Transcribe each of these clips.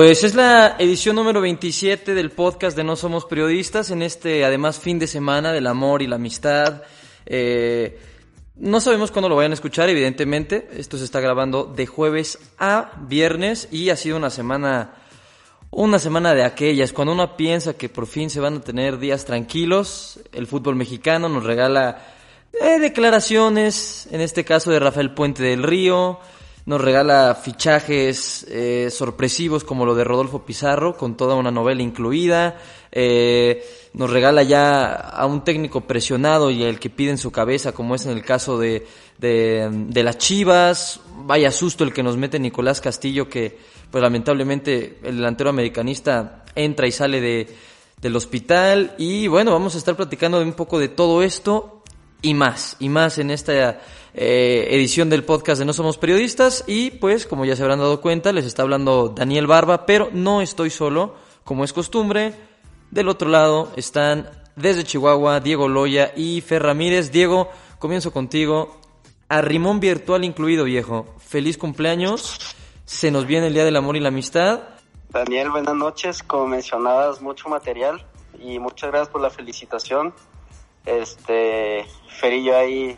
Pues es la edición número 27 del podcast de No Somos Periodistas, en este además fin de semana del amor y la amistad. Eh, no sabemos cuándo lo vayan a escuchar, evidentemente. Esto se está grabando de jueves a viernes y ha sido una semana, una semana de aquellas. Cuando uno piensa que por fin se van a tener días tranquilos, el fútbol mexicano nos regala eh, declaraciones, en este caso de Rafael Puente del Río, nos regala fichajes eh, sorpresivos como lo de Rodolfo Pizarro, con toda una novela incluida. Eh, nos regala ya a un técnico presionado y el que pide en su cabeza, como es en el caso de, de, las Chivas. Vaya susto el que nos mete Nicolás Castillo, que pues lamentablemente el delantero americanista entra y sale de, del hospital. Y bueno, vamos a estar platicando de un poco de todo esto y más, y más en esta eh, edición del podcast de No Somos Periodistas y pues como ya se habrán dado cuenta les está hablando Daniel Barba, pero no estoy solo, como es costumbre. Del otro lado están desde Chihuahua Diego Loya y Fer Ramírez. Diego, comienzo contigo. A Rimón virtual incluido, viejo. Feliz cumpleaños. Se nos viene el Día del Amor y la Amistad. Daniel, buenas noches. Como mencionabas, mucho material y muchas gracias por la felicitación. Este, Fer y yo ahí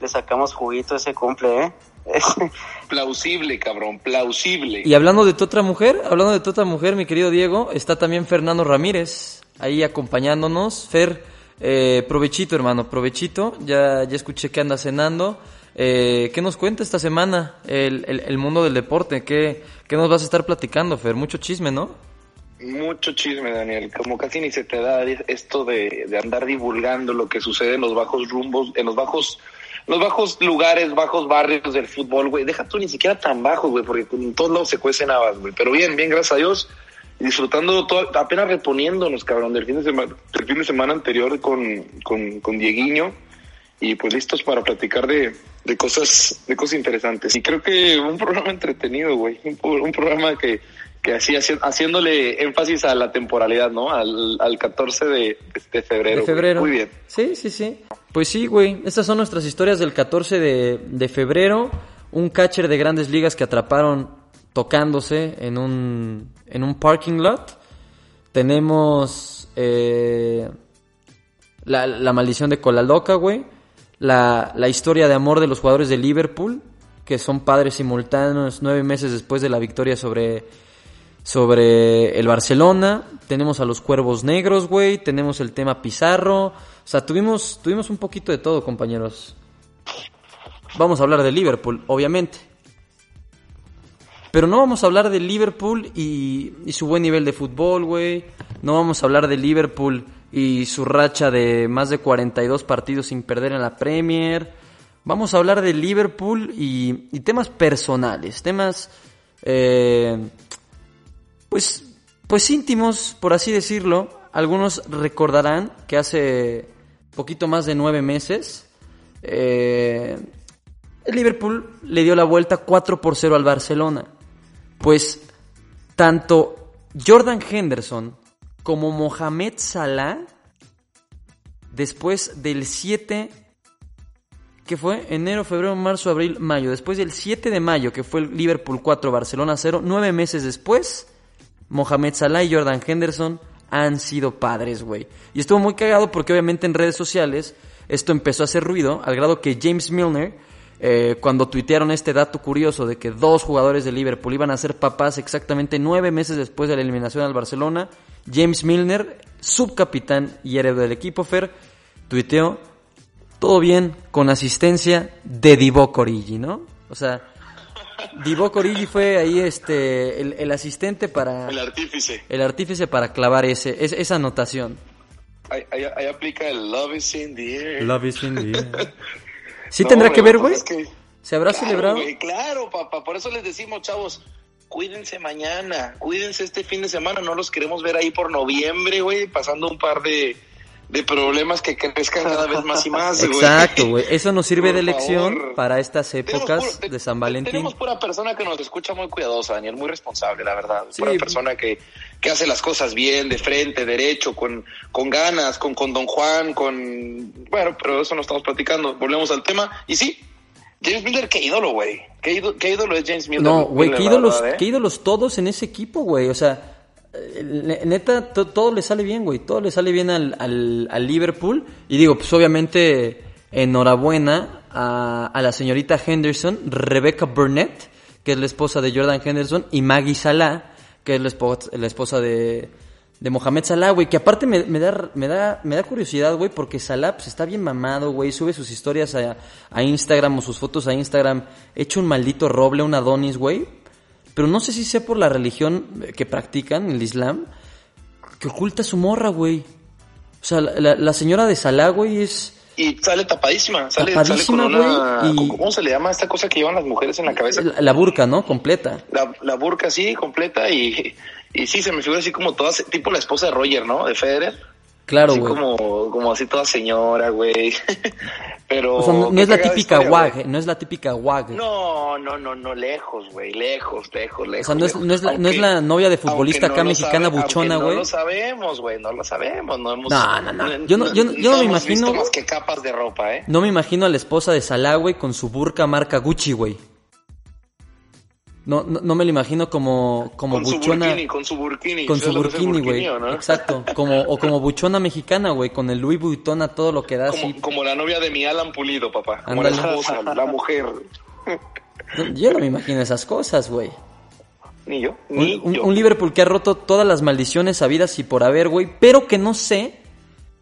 le sacamos juguito ese cumple, ¿eh? plausible, cabrón, plausible. Y hablando de tu otra mujer, hablando de tu otra mujer, mi querido Diego, está también Fernando Ramírez ahí acompañándonos. Fer, eh, provechito, hermano, provechito. Ya, ya escuché que anda cenando. Eh, ¿Qué nos cuenta esta semana el, el, mundo del deporte? ¿Qué, ¿Qué nos vas a estar platicando, Fer? Mucho chisme, ¿no? Mucho chisme, Daniel. Como casi ni se te da esto de, de andar divulgando lo que sucede en los bajos rumbos, en los bajos los bajos lugares, bajos barrios del fútbol, güey. Deja tú ni siquiera tan bajos, güey, porque en todos lados se cuecen habas, güey. Pero bien, bien, gracias a Dios. Disfrutando, todo, apenas reponiéndonos, cabrón, del fin de semana, del fin de semana anterior con, con, con Dieguiño. Y pues listos para platicar de, de cosas, de cosas interesantes. Y creo que un programa entretenido, güey. Un, programa que, que así haciéndole énfasis a la temporalidad, ¿no? Al, al 14 de, de febrero. De febrero. Muy bien. Sí, sí, sí. Pues sí, güey. Estas son nuestras historias del 14 de, febrero. Un catcher de grandes ligas que atraparon tocándose en un, en un parking lot. Tenemos eh, la, maldición de Colaloca, güey. La, la historia de amor de los jugadores de Liverpool, que son padres simultáneos nueve meses después de la victoria sobre, sobre el Barcelona. Tenemos a los Cuervos Negros, güey. Tenemos el tema Pizarro. O sea, tuvimos, tuvimos un poquito de todo, compañeros. Vamos a hablar de Liverpool, obviamente. Pero no vamos a hablar de Liverpool y, su buen nivel de fútbol, güey. No vamos a hablar de Liverpool y su racha de más de 42 partidos sin perder en la Premier. Vamos a hablar de Liverpool y, y temas personales, temas, eh, pues, pues íntimos, por así decirlo. Algunos recordarán que hace poquito más de nueve meses, eh, el Liverpool le dio la vuelta 4 por 0 al Barcelona. Pues tanto Jordan Henderson como Mohamed Salah, después del 7, que fue enero, febrero, marzo, abril, mayo, después del 7 de mayo, que fue el Liverpool 4, Barcelona 0, nueve meses después, Mohamed Salah y Jordan Henderson han sido padres, güey. Y estuvo muy cagado porque obviamente en redes sociales esto empezó a hacer ruido, al grado que James Milner, eh, cuando tuitearon este dato curioso de que dos jugadores de Liverpool iban a ser papás exactamente nueve meses después de la eliminación al Barcelona, James Milner, subcapitán y heredero del equipo Fer, tuiteó, todo bien con asistencia de Divock Origi, ¿no? O sea, Divock Origi fue ahí este el, asistente para el artífice el artífice para clavar ese, esa anotación. Ahí, aplica el love is in the air. Love is in the air. ¿Sí tendrá que ver, güey? ¿Se habrá celebrado? claro, papá. Por eso les decimos, chavos, cuídense mañana, cuídense este fin de semana. No los queremos ver ahí por noviembre, güey, pasando un par de, de problemas que crezcan cada vez más y más. Exacto, güey. Eso nos sirve de lección para estas épocas de San Valentín. Tenemos pura persona que nos escucha muy cuidadosa, Daniel, muy responsable, la verdad. Pura persona que, que hace las cosas bien, de frente, derecho, con, con ganas, con, con Don Juan, con... Bueno, pero eso no estamos platicando. Volvemos al tema. Y sí, James Miller, qué ídolo, güey. ¿Qué, ídolo, qué ídolo es James Miller? No, güey, qué ídolos, verdad, ¿eh? qué ídolos todos en ese equipo, güey. O sea, neta, to- todo le sale bien, güey. Todo le sale bien al, al, al Liverpool. Y digo, pues obviamente, enhorabuena a, a la señorita Henderson, Rebecca Burnett, que es la esposa de Jordan Henderson, y Maggie Salah, que es la esposa, la esposa de, de Mohamed Salah, güey. Que aparte me, me da, me, da, me da curiosidad, güey, porque Salah pues, está bien mamado, güey. Sube sus historias a, a Instagram o sus fotos a Instagram. Hecho un maldito roble, un Adonis, güey. Pero no sé si sea por la religión que practican, el Islam, que oculta su morra, güey. O sea, la, la- señora de Salah, güey, es... Y sale tapadísima. Sale, Tapadísima, sale con una. güey, y- ¿Cómo se le llama esta cosa que llevan las mujeres en la cabeza? La, la burka, ¿no? Completa. La, la burka así, completa. Y, y sí, se me figura así como toda. Tipo la esposa de Roger, ¿no? De Federer. Claro, así güey. como, como así toda señora, güey. Pero. O sea, no, no es la típica historia, wag, eh, no es la típica wag. No, no, no, no, lejos, güey, lejos, lejos, lejos. O sea, no es- no es la- no es la novia de futbolista aunque acá mexicana sabe- buchona, aunque güey. No lo sabemos, güey, no lo sabemos, no hemos. No, no, no. Yo no- yo no- yo me hemos imagino- visto más que capas de ropa, ¿eh? No me imagino a la esposa de Salah, güey, con su burka marca Gucci, güey. No, no, no me lo imagino como, como con su buchona... burkini, con su burkini. Con su ¿sabes lo que es el burkini, güey. no? Exacto. Como, o como buchona mexicana, güey, con el Louis Vuitton a todo lo que da así. Como, como la novia de mi Alan Pulido, papá. Como la esposa, la mujer. Yo no me imagino esas cosas, güey. Ni yo, Un, ni un- yo. un Liverpool que ha roto todas las maldiciones habidas y por haber, güey. Pero que no sé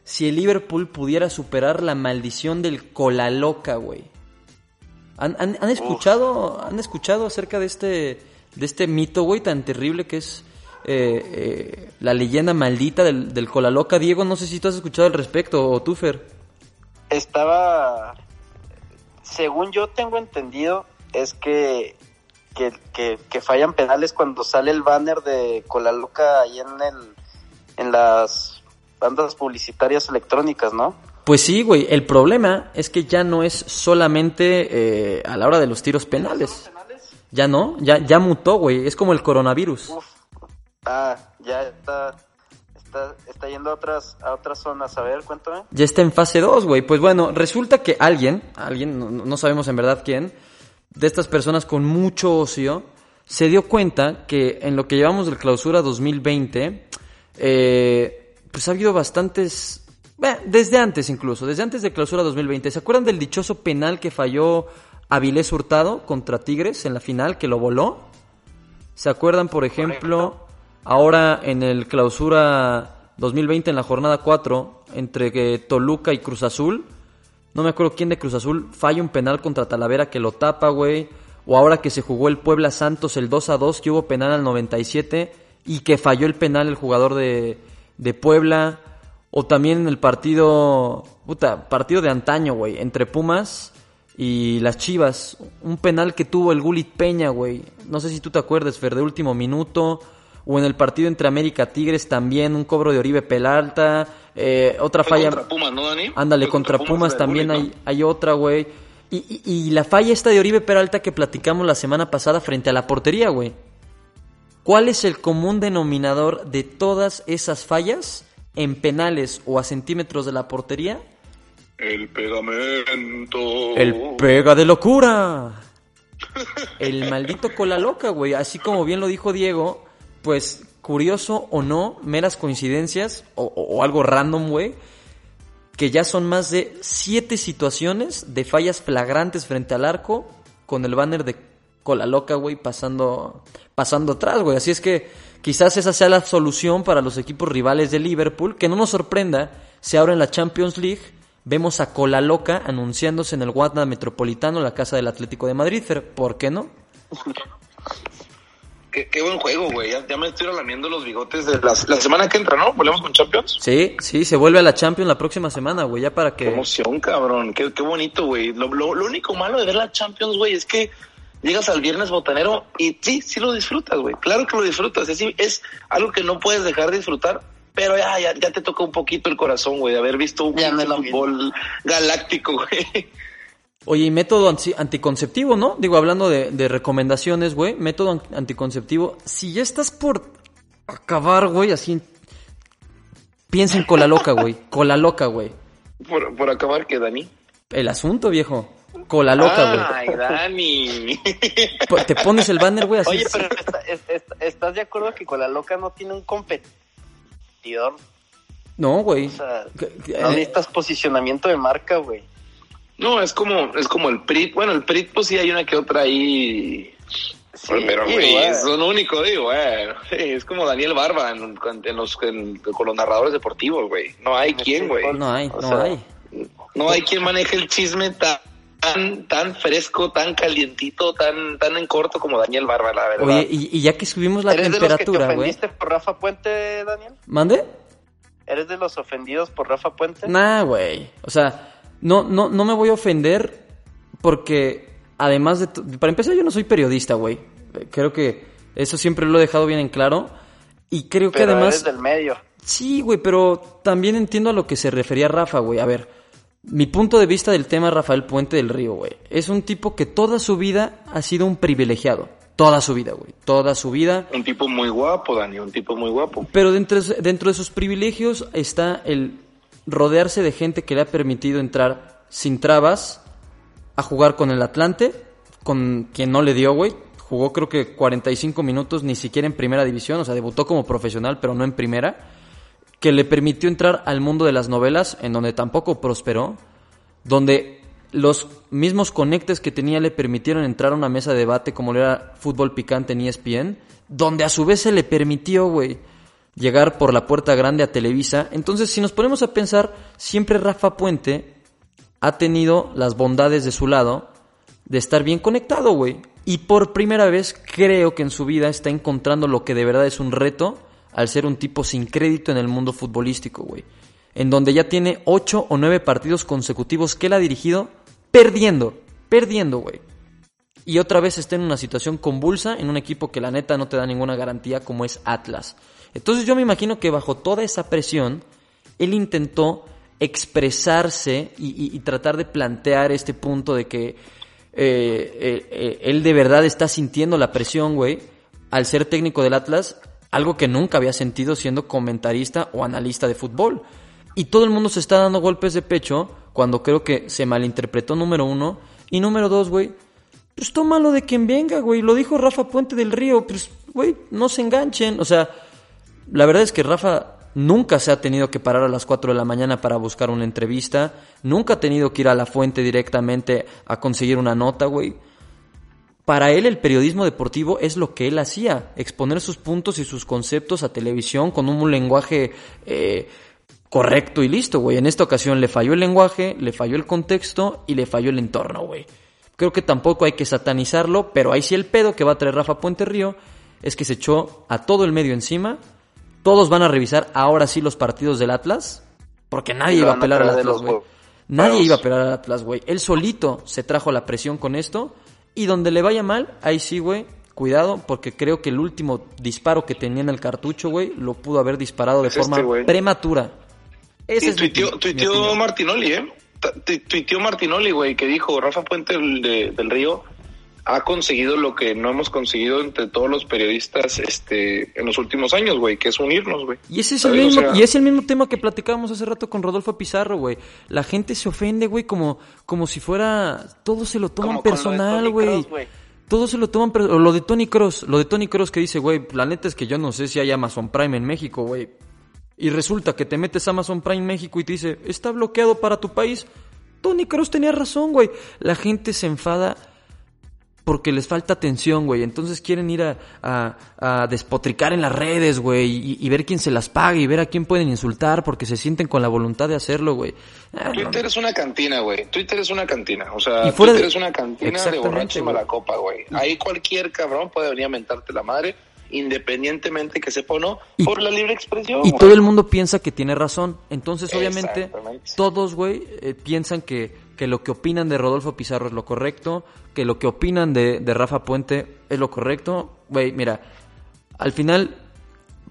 si el Liverpool pudiera superar la maldición del cola loca, güey. ¿Han, han- han escuchado, han escuchado acerca de este, de este mito, güey, tan terrible que es eh, eh, la leyenda maldita del, del cola loca? Diego, no sé si tú has escuchado al respecto, o tú, Fer. Estaba, según yo tengo entendido, es que, que, que, que fallan penales cuando sale el banner de Cola Loca ahí en, el, en las bandas publicitarias electrónicas, ¿no? Pues sí, güey. El problema es que ya no es solamente eh, a la hora de los tiros penales. Ya no, ya, ya mutó, güey. Es como el coronavirus. Uf. Ah, ya está, está, está yendo a otras, a otras zonas. A ver, cuéntame. Ya está en fase 2, güey. Pues bueno, resulta que alguien, alguien, no, no sabemos en verdad quién, de estas personas con mucho ocio, se dio cuenta que en lo que llevamos del clausura 2020, eh, pues ha habido bastantes... Desde antes incluso, desde antes de clausura 2020. ¿Se acuerdan del dichoso penal que falló Avilés Hurtado contra Tigres en la final, que lo voló? ¿Se acuerdan, por ejemplo, ahora en el clausura 2020, en la jornada 4, entre que Toluca y Cruz Azul? No me acuerdo quién de Cruz Azul falla un penal contra Talavera que lo tapa, güey. O ahora que se jugó el Puebla Santos el 2 a 2, que hubo penal al 97 y que falló el penal el jugador de, de Puebla. O también en el partido, puta, partido de antaño, güey, entre Pumas y las Chivas. Un penal que tuvo el Gulit Peña, güey. No sé si tú te acuerdas, Fer, de último minuto. O en el partido entre América Tigres también, un cobro de Oribe Pelalta. Eh, otra falla. contra Pumas, ¿no, Dani? Ándale, contra Pumas también Gullit, hay, hay otra, güey. Y, y- y la falla esta de Oribe Peralta que platicamos la semana pasada frente a la portería, güey. ¿Cuál es el común denominador de todas esas fallas en penales o a centímetros de la portería? El pegamento. El pega de locura. El maldito cola loca, güey. Así como bien lo dijo Diego, pues curioso o no, meras coincidencias o, o- o algo random, güey. Que ya son más de siete situaciones de fallas flagrantes frente al arco con el banner de cola loca, güey, pasando, pasando atrás, güey. Así es que quizás esa sea la solución para los equipos rivales de Liverpool. Que no nos sorprenda si ahora en la Champions League vemos a cola loca anunciándose en el Wanda Metropolitano, la casa del Atlético de Madrid. ¿Por qué no? Qué, qué buen juego, güey. Ya, ya me estoy relamiendo los bigotes de las- la semana que entra, ¿no? ¿Volvemos con Champions? Sí, sí, se vuelve a la Champions la próxima semana, güey, ya para Qué que... emoción, cabrón. Qué, qué bonito, güey. Lo, lo- lo único malo de ver la Champions, güey, es que llegas al viernes botanero y sí, sí lo disfrutas, güey. Claro que lo disfrutas. Es, es algo que no puedes dejar de disfrutar, pero ya, ya, ya te toca un poquito el corazón, güey, de haber visto un fútbol galáctico, güey. Oye, y método anti- anticonceptivo, ¿no? Digo, hablando de, de recomendaciones, güey, método an- anticonceptivo. Si ya estás por acabar, güey, así... Piensa en cola loca, güey. Cola loca, güey. Por, por acabar, que Dani. El asunto, viejo. Cola loca, güey. Ay, Dani. Po- Te pones el banner, güey, así. Oye, pero está- es- es- ¿estás de acuerdo que con la loca no tiene un competidor? No, güey. O sea, no eh, necesitas posicionamiento de marca, güey. No, es como, es como el PRIT. Bueno, el PRIT, pues sí hay una que otra ahí. Sí, pero, güey, güey. es lo único, digo, güey. Sí, es como Daniel Barba en, en los, en- con los narradores deportivos, güey. No hay quien, güey. Sí, no hay, o no sea, hay. No hay quien maneje el chisme tan, tan, tan fresco, tan calientito, tan, tan en corto como Daniel Barba, la verdad. Oye, y, y ya que subimos la ¿Eres de los que te temperatura, güey. ofendiste por Rafa Puente, Daniel? ¿Mande? ¿Eres de los ofendidos por Rafa Puente? Nah, güey. O sea, no, no, no me voy a ofender porque además de... Para empezar, yo no soy periodista, güey. Creo que eso siempre lo he dejado bien en claro. Y creo que además... eres del medio. Sí, güey, pero también entiendo a lo que se refería Rafa, güey. A ver, mi punto de vista del tema Rafael Puente del Río, güey. Es un tipo que toda su vida ha sido un privilegiado. Toda su vida, güey. Toda su vida. Un tipo muy guapo, Dani, un tipo muy guapo. Pero dentro, dentro de sus privilegios está el rodearse de gente que le ha permitido entrar sin trabas a jugar con el Atlante, con quien no le dio, güey. Jugó creo que 45 minutos, ni siquiera en primera división, o sea, debutó como profesional, pero no en primera. Que le permitió entrar al mundo de las novelas, en donde tampoco prosperó, donde los mismos conectes que tenía le permitieron entrar a una mesa de debate como lo era Fútbol Picante en ESPN, donde a su vez se le permitió, güey, llegar por la puerta grande a Televisa. Entonces, si nos ponemos a pensar, siempre Rafa Puente ha tenido las bondades de su lado de estar bien conectado, güey. Y por primera vez creo que en su vida está encontrando lo que de verdad es un reto al ser un tipo sin crédito en el mundo futbolístico, güey. En donde ya tiene ocho o nueve partidos consecutivos que él ha dirigido perdiendo, perdiendo, güey. Y otra vez está en una situación convulsa en un equipo que la neta no te da ninguna garantía como es Atlas. Entonces yo me imagino que bajo toda esa presión, él intentó expresarse y tratar de plantear este punto de que eh, eh, eh, él de verdad está sintiendo la presión, güey, al ser técnico del Atlas, algo que nunca había sentido siendo comentarista o analista de fútbol. Y todo el mundo se está dando golpes de pecho cuando creo que se malinterpretó número uno. Y número dos, güey, pues tómalo de quien venga, güey. Lo dijo Rafa Puente del Río. Pues, güey, no se enganchen. O sea, la verdad es que Rafa nunca se ha tenido que parar a las 4 de la mañana para buscar una entrevista. Nunca ha tenido que ir a la fuente directamente a conseguir una nota, güey. Para él el periodismo deportivo es lo que él hacía, exponer sus puntos y sus conceptos a televisión con un lenguaje eh, correcto y listo, güey. En esta ocasión le falló el lenguaje, le falló el contexto y le falló el entorno, güey. Creo que tampoco hay que satanizarlo, pero ahí sí el pedo que va a traer Rafa Puente Río es que se echó a todo el medio encima. Todos van a revisar ahora sí los partidos del Atlas, porque nadie iba a van a pelar al Atlas, güey. Nadie iba a pelar al Atlas, güey. Él solito se trajo la presión con esto. Y donde le vaya mal, ahí sí, güey. Cuidado, porque creo que el último disparo que tenía en el cartucho, güey, lo pudo haber disparado de Es forma este, güey. prematura. Ese Y es tuiteó, mi tuiteó. Martinoli, ¿eh? Tuiteó Martinoli, güey, que dijo, Rafa Puente del, de- del Río ha conseguido lo que no hemos conseguido entre todos los periodistas este en los últimos años, güey, que es unirnos, güey. Y ese es el mismo, sea, y es el mismo tema que platicábamos hace rato con Rodolfo Pizarro, güey. La gente se ofende, güey, como, como si fuera, todo se lo toman Como personal, güey. Kroos, güey. Todo se lo toman, per- o lo de Tony Cross, lo de Tony Cross que dice, güey, la neta es que yo no sé si hay Amazon Prime en México, güey. Y resulta que te metes a Amazon Prime México y te dice, está bloqueado para tu país. Tony Cross tenía razón, güey. La gente se enfada porque les falta atención, güey. Entonces quieren ir a, a- a despotricar en las redes, güey, y, y ver quién se las paga y ver a quién pueden insultar porque se sienten con la voluntad de hacerlo, güey. Ah, no, Twitter es una cantina, güey. Twitter es una cantina. O sea, Y fuera Twitter de- es una cantina de borracho y mala copa, güey. Ahí cualquier cabrón puede venir a mentarte la madre, independientemente que sepa o no, Y- por la libre expresión. Y güey. todo el mundo piensa que tiene razón. Entonces, obviamente, todos, güey, eh, piensan que, que lo que opinan de Rodolfo Pizarro es lo correcto, que lo que opinan de, de Rafa Puente es lo correcto. Güey, mira, al final,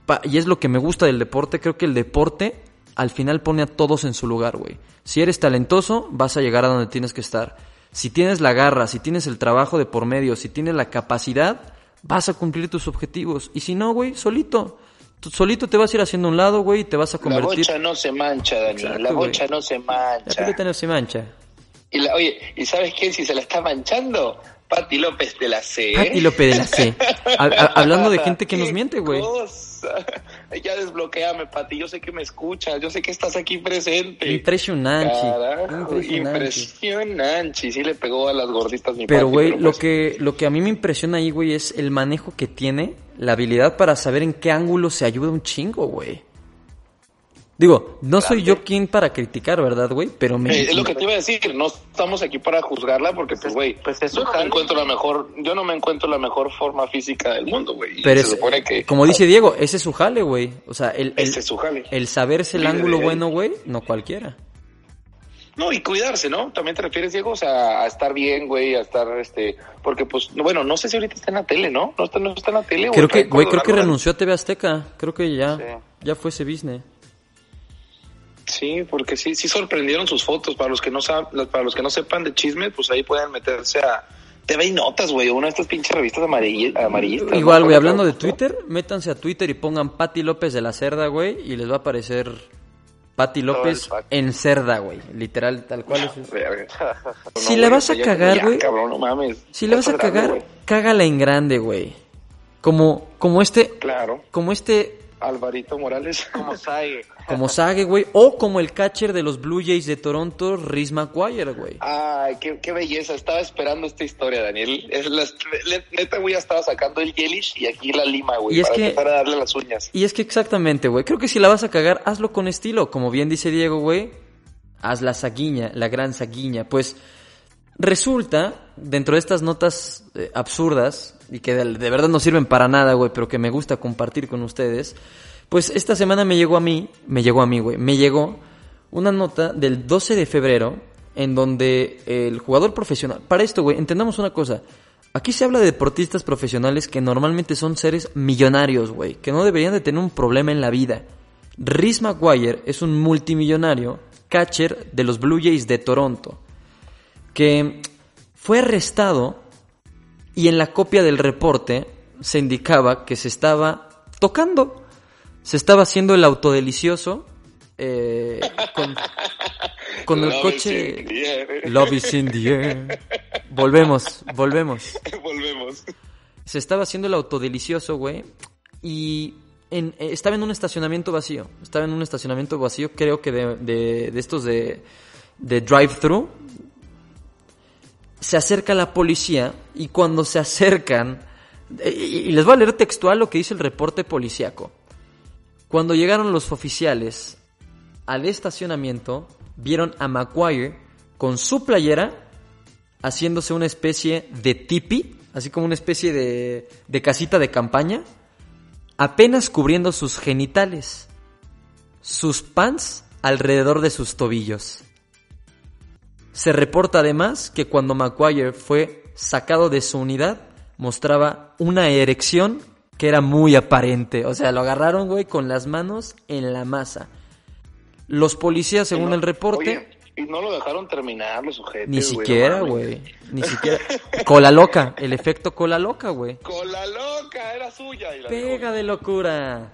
pa- y es lo que me gusta del deporte, creo que el deporte al final pone a todos en su lugar, güey. Si eres talentoso, vas a llegar a donde tienes que estar. Si tienes la garra, si tienes el trabajo de por medio, si tienes la capacidad, vas a cumplir tus objetivos. Y si no, güey, solito. Tú solito te vas a ir haciendo un lado, güey, y te vas a La convertir... bocha no se mancha, Dani. Exacto, la güey. bocha no se La mancha. pelota no se mancha. Y la, oye, ¿y sabes quién si se la está manchando? Pati López de la C. ¿eh? Pati López de la C. Ha- ha- hablando de gente que nos ¿Qué miente, güey. Ya desbloqueame, Pati. Yo sé que me escuchas. Yo sé que estás aquí presente. Impresionante. Carajo, Impresionante. impresionante. Sí le pegó a las gorditas mi Pero, güey, lo pues, que, lo que a mí me impresiona ahí, güey, es el manejo que tiene, la habilidad para saber en qué ángulo se ayuda un chingo, güey. Digo, no soy yo quien para criticar, ¿verdad, güey? Pero me... Eh, es lo que te iba a decir, no estamos aquí para juzgarla porque, pues, güey, pues es yo su no encuentro la mejor, yo no me encuentro la mejor forma física del mundo, güey. Pero se es, supone que como dice Diego, ese es su jale, güey. O sea, el, el, Ese es su jale. el saberse el Líder ángulo bueno, güey, no cualquiera. No, y cuidarse, ¿no? También te refieres, Diego, o sea, a estar bien, güey, a estar, este, porque, pues, no, bueno, no sé si ahorita está en la tele, ¿no? No está, no está en la tele. o Creo que, güey, creo que renunció a TV Azteca. Creo que ya, Sí. ya fue ese business. Sí, porque sí, sí sorprendieron sus fotos. Para los que no sab- para los que no sepan de chisme, pues ahí pueden meterse a TV y Notas, güey, una de estas pinches revistas amarillistas. Igual, güey, hablando de Twitter, métanse a Twitter y pongan Patti López de la Cerda, güey, y les va a aparecer Patti López en Cerda, güey. Literal, tal cual es eso. Si güey, vas a cagar, güey. Si le vas a grande, cagar, güey. cágala en grande, güey. Como, como este, Claro. como este, Alvarito Morales. Como Sague. como Sage, güey, o como el catcher de los Blue Jays de Toronto, Rhys McGuire, güey. Ay, qué, qué belleza. Estaba esperando esta historia, Daniel. Es la, le- neta, güey, ya estaba sacando el Yelish y aquí la lima, güey, Y es para que- empezar a darle las uñas. Y es que exactamente, güey. Creo que si la vas a cagar, hazlo con estilo. Como bien dice Diego, güey. Haz la saguiña, la gran saguiña. Pues resulta, dentro de estas notas eh, absurdas, y que de, verdad no sirven para nada, güey, pero que me gusta compartir con ustedes, pues esta semana me llegó a mí, me llegó a mí, güey, me llegó una nota del 12 de febrero en donde el jugador profesional, para esto, güey, entendamos una cosa. Aquí se habla de deportistas profesionales que normalmente son seres millonarios, güey, que no deberían de tener un problema en la vida. Rhys McGuire es un multimillonario catcher de los Blue Jays de Toronto, que fue arrestado y en la copia del reporte se indicaba que se estaba tocando, se estaba haciendo el autodelicioso eh, con, con el coche. Love is in the air. Volvemos, volvemos. Volvemos. Se estaba haciendo el autodelicioso, güey. Y en- eh, estaba en un estacionamiento vacío. Estaba en un estacionamiento vacío, creo que de, de- de estos de, de drive-thru. Se acerca la policía y cuando se acercan... eh, Y, les voy a leer textual lo que dice el reporte policíaco. Cuando llegaron los oficiales al estacionamiento, vieron a McGuire con su playera haciéndose una especie de tipi, así como una especie de, de casita de campaña, apenas cubriendo sus genitales, sus pants alrededor de sus tobillos. Se reporta además que cuando McGuire fue sacado de su unidad, mostraba una erección que era muy aparente. O sea, lo agarraron, güey, con las manos en la masa. Los policías, según No, el reporte, oye, y no lo dejaron terminar los sujetos. ni siquiera, güey. Ni siquiera. Cola loca. El efecto cola loca, güey. Con la loca, era suya. Y la Pega de locura.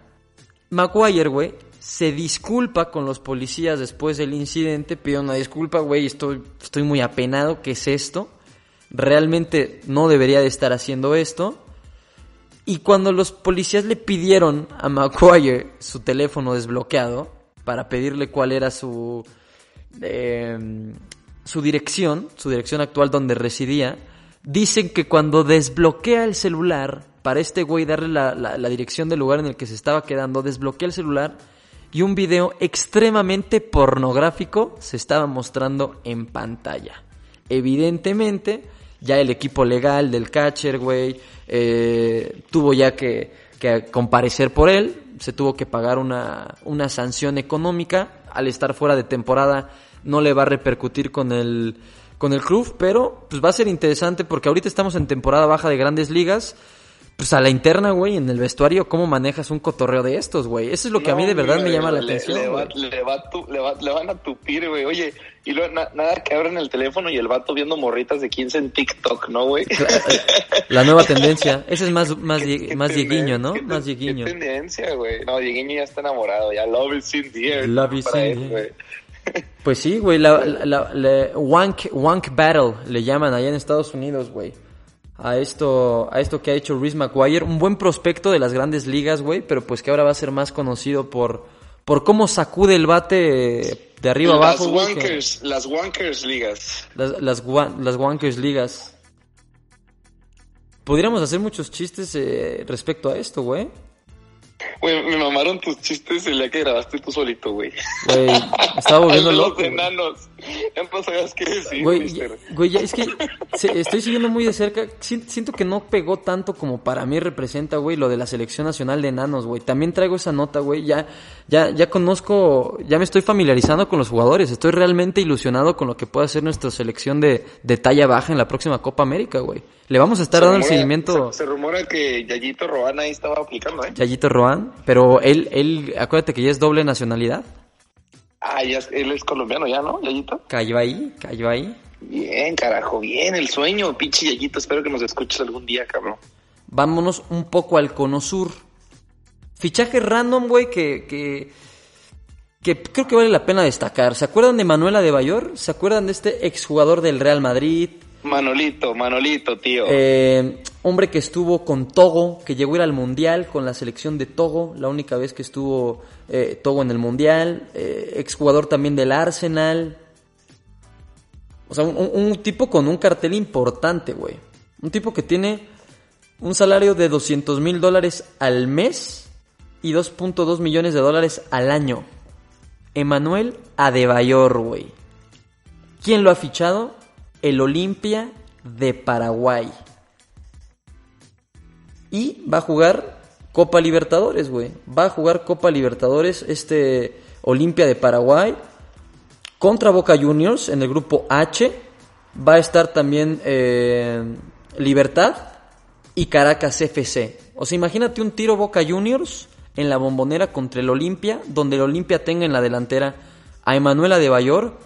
Maguire, güey, se disculpa con los policías después del incidente. Pide una disculpa, güey. Estoy, estoy muy apenado. ¿Qué es esto? Realmente no debería de estar haciendo esto. Y cuando los policías le pidieron a Maguire su teléfono desbloqueado para pedirle cuál era su eh, su dirección, su dirección actual donde residía, dicen que cuando desbloquea el celular, para este güey darle la dirección del lugar en el que se estaba quedando, desbloquea el celular y un video extremadamente pornográfico se estaba mostrando en pantalla. Evidentemente, ya el equipo legal del catcher, güey, eh, tuvo ya que, que comparecer por él, se tuvo que pagar una, una sanción económica, al estar fuera de temporada no le va a repercutir con el, con el club, pero pues va a ser interesante porque ahorita estamos en temporada baja de grandes ligas, pues a la interna, güey, en el vestuario, ¿cómo manejas un cotorreo de estos, güey? Eso es lo que a mí de verdad me llama la atención, Le, va- güey. le va a tu- le va- le van a tupir, güey. Oye, y luego na- nada que abren el teléfono y el vato viendo morritas de 15 en TikTok, ¿no, güey? La nueva tendencia. Ese es más, más, ¿Qué- qué más dieguiño, ¿no? qué Más dieguiño. Qué tendencia, güey. No, Dieguiño ya está enamorado. Ya love is in the air. Love is in güey. Pues sí, güey, la, la, la- wank, wank Battle le llaman allá en Estados Unidos, güey. A esto, a esto que ha hecho Reese McGuire, un buen prospecto de las grandes ligas, güey, pero pues que ahora va a ser más conocido por, por cómo sacude el bate de arriba las abajo, que- Wankers, las Wankers ligas. Las, las, Wankers ligas. Podríamos hacer muchos chistes eh, respecto a esto, güey. Güey, me mamaron tus chistes el día que grabaste tú solito, güey. Güey, estaba volviendo loco. Los enanos. Ya decir, Güey, ya- güey, ya, es que se- estoy siguiendo muy de cerca. Si- Siento que no pegó tanto como para mí representa, güey, lo de la selección nacional de enanos, güey. También traigo esa nota, güey. Ya, ya, ya conozco, ya me estoy familiarizando con los jugadores. Estoy realmente ilusionado con lo que puede hacer nuestra selección de, de talla baja en la próxima Copa América, güey. Le vamos a estar Se dando el seguimiento. Se, se rumora que Yayito Robana ahí estaba aplicando, ¿eh? Yayito Roan, pero él, él, acuérdate que ya es doble nacionalidad. Ah, ya, él es colombiano ya, ¿no? Yayito. Cayó ahí, cayó ahí. Bien, carajo, bien, el sueño, pinche Yayito. Espero que nos escuches algún día, cabrón. Vámonos un poco al cono sur. Fichaje random, güey, que, que, que creo que vale la pena destacar. ¿Se acuerdan de Manuela de Bayor? ¿Se acuerdan de este exjugador del Real Madrid? Manolito, Manolito, tío. Eh, hombre que estuvo con Togo, que llegó a ir al Mundial con la selección de Togo, la única vez que estuvo eh, Togo en el Mundial. Eh, exjugador también del Arsenal. O sea, un, un tipo con un cartel importante, güey. Un tipo que tiene un salario de 200 mil dólares al mes y 2.2 millones de dólares al año. Emanuel Adebayor, güey. ¿Quién lo ha fichado? El Olimpia de Paraguay. Y va a jugar Copa Libertadores, güey. Va a jugar Copa Libertadores este Olimpia de Paraguay contra Boca Juniors en el grupo H. Va a estar también eh, Libertad y Caracas FC. O sea, imagínate un tiro Boca Juniors en la bombonera contra el Olimpia, donde el Olimpia tenga en la delantera a Emanuela de Bayor,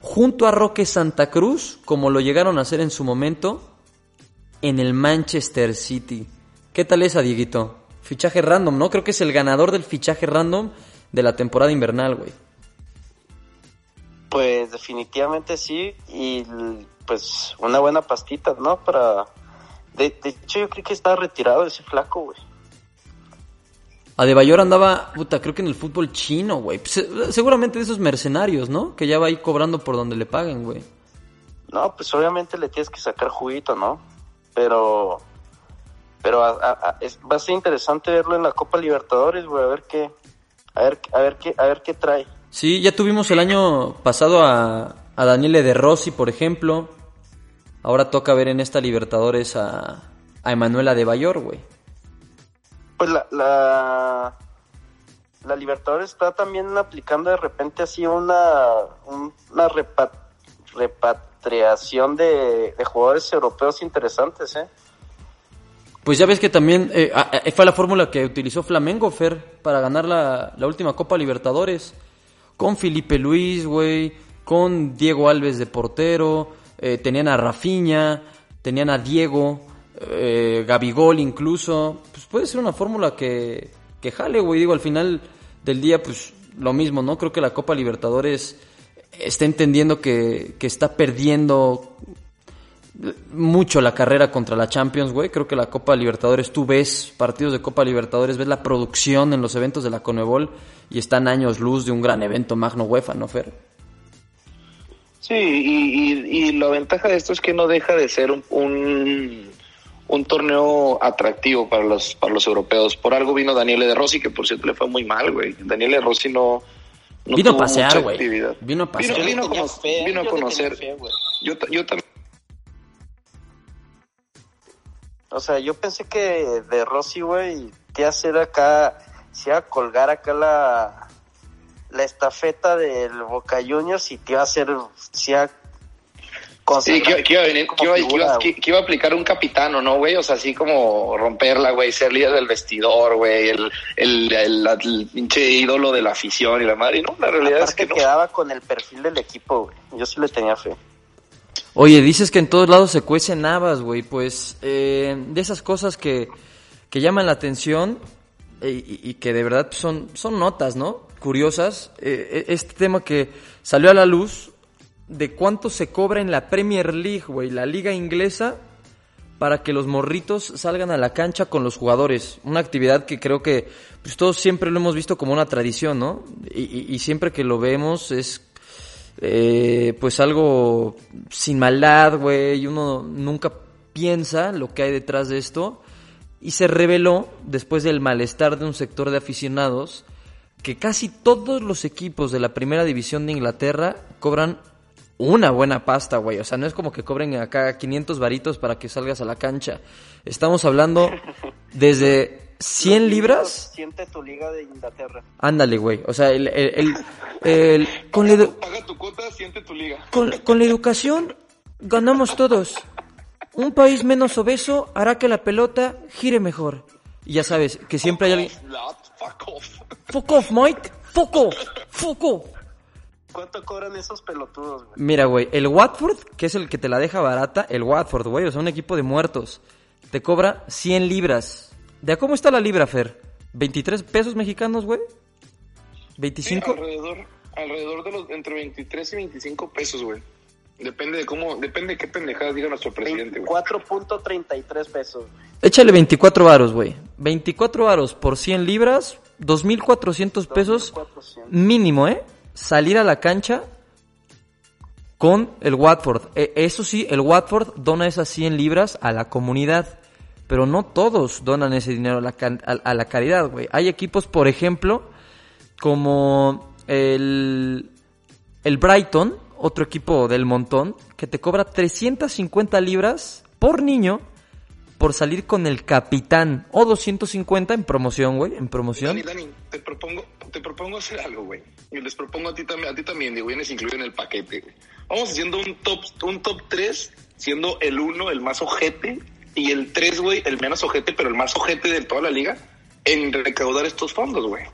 junto a Roque Santa Cruz, como lo llegaron a hacer en su momento en el Manchester City. ¿Qué tal esa, Dieguito? Fichaje random, ¿no? Creo que es el ganador del fichaje random de la temporada invernal, güey. Pues definitivamente sí, y pues una buena pastita, ¿no? Para... De, de hecho yo creo que está retirado ese flaco, güey. Adebayor andaba, puta, creo que en el fútbol chino, güey. Se- seguramente de esos mercenarios, ¿no? Que ya va ahí cobrando por donde le paguen, güey. No, pues obviamente le tienes que sacar juguito, ¿no? Pero... Pero a- es- va a ser interesante verlo en la Copa Libertadores, güey, a ver qué... A ver, a ver qué, a ver qué trae. Sí, ya tuvimos el año pasado a, a Daniele De Rossi, por ejemplo. Ahora toca ver en esta Libertadores a, a Emanuela de Bayor, güey. Pues la, la, la Libertadores está también aplicando de repente así una, un- una repa- repatriación de, de jugadores europeos interesantes, ¿eh? Pues ya ves que también eh, eh, fue la fórmula que utilizó Flamengo, Fer, para ganar la, la última Copa Libertadores. Con Felipe Luis, güey, con Diego Alves de portero, eh, tenían a Rafinha, tenían a Diego, eh, Gabigol incluso. Pues puede ser una fórmula que, que jale, güey. Digo, al final del día, pues lo mismo, ¿no? Creo que la Copa Libertadores está entendiendo que, que está perdiendo mucho la carrera contra la Champions, güey. Creo que la Copa Libertadores, tú ves partidos de Copa Libertadores, ves la producción en los eventos de la Conebol y están años luz de un gran evento magno UEFA, ¿no, Fer? Sí, y, y, y la ventaja de esto es que no deja de ser un, un, un torneo atractivo para los, para los europeos. Por algo vino Daniele De Rossi, que por cierto le fue muy mal, güey. Daniele De Rossi no, no Vino a pasear, mucha güey. actividad. Vino a pasear. Vino, vino a, vino conocer. fe, yo, yo también. O sea, yo pensé que de Rossi, güey, te iba a hacer acá, se iba a colgar acá la, la estafeta del Boca Juniors y te iba a hacer, se iba a Sí, que, que iba a venir, que iba, iba- figura, que- que iba a aplicar un capitano, ¿no, güey? O sea, así como romperla, güey, ser líder del vestidor, güey, el, el, el, el pinche ídolo de la afición y la madre, ¿no? La realidad es que no. quedaba con el perfil del equipo, güey. Yo sí le tenía fe. Oye, dices que en todos lados se cuecen habas, güey. Pues eh, de esas cosas que, que llaman la atención, y, y que de verdad son, son notas, ¿no? Curiosas. Eh, este tema que salió a la luz de cuánto se cobra en la Premier League, güey, la liga inglesa, para que los morritos salgan a la cancha con los jugadores. Una actividad que creo que pues, todos siempre lo hemos visto como una tradición, ¿no? Y siempre que lo vemos es eh, pues algo sin maldad, güey, uno nunca piensa lo que hay detrás de esto. Y se reveló, después del malestar de un sector de aficionados, que casi todos los equipos de la primera división de Inglaterra cobran una buena pasta, güey. O sea, no es como que cobren acá 500 varitos para que salgas a la cancha. Estamos hablando desde 100 libras. Siente tu liga de Inglaterra. Ándale, güey. O sea, el, el, el, con la paga tu cuota, siente tu liga. Con, con la educación ganamos todos. Un país menos obeso hará que la pelota gire mejor. Y ya sabes, que siempre hay alguien... Fuck off. Fuck off, Mike. Fuck off. Fuck off. ¿Cuánto cobran esos pelotudos, güey? Mira, güey, el Watford, que es el que te la deja barata, el Watford, güey, o sea, un equipo de muertos, te cobra 100 libras. ¿De a cómo está la libra, Fer? ¿23 pesos mexicanos, güey? ¿25? Sí, alrededor, alrededor de los entre 23 y 25 pesos, güey. Depende de cómo, depende de qué pendejadas diga nuestro presidente, güey. 4.33 pesos. Échale 24 varos, güey. 24 varos por 100 libras, 2.400 pesos 2,400. mínimo, ¿eh? Salir a la cancha con el Watford. Eh, eso sí, el Watford dona esas 100 libras a la comunidad. Pero no todos donan ese dinero a la, a- a la caridad, güey. Hay equipos, por ejemplo, como el, el Brighton, otro equipo del montón, que te cobra 350 libras por niño por salir con el capitán. O 250 en promoción, güey, en promoción. Dani, Dani, te propongo, te propongo hacer algo, güey. Y les propongo a ti también, a ti también, digo, vienes incluido en el paquete, güey. Vamos haciendo un top, un top 3, siendo el 1 el más ojete y el 3, güey, el menos ojete, pero el más ojete de toda la liga, en recaudar estos fondos, güey.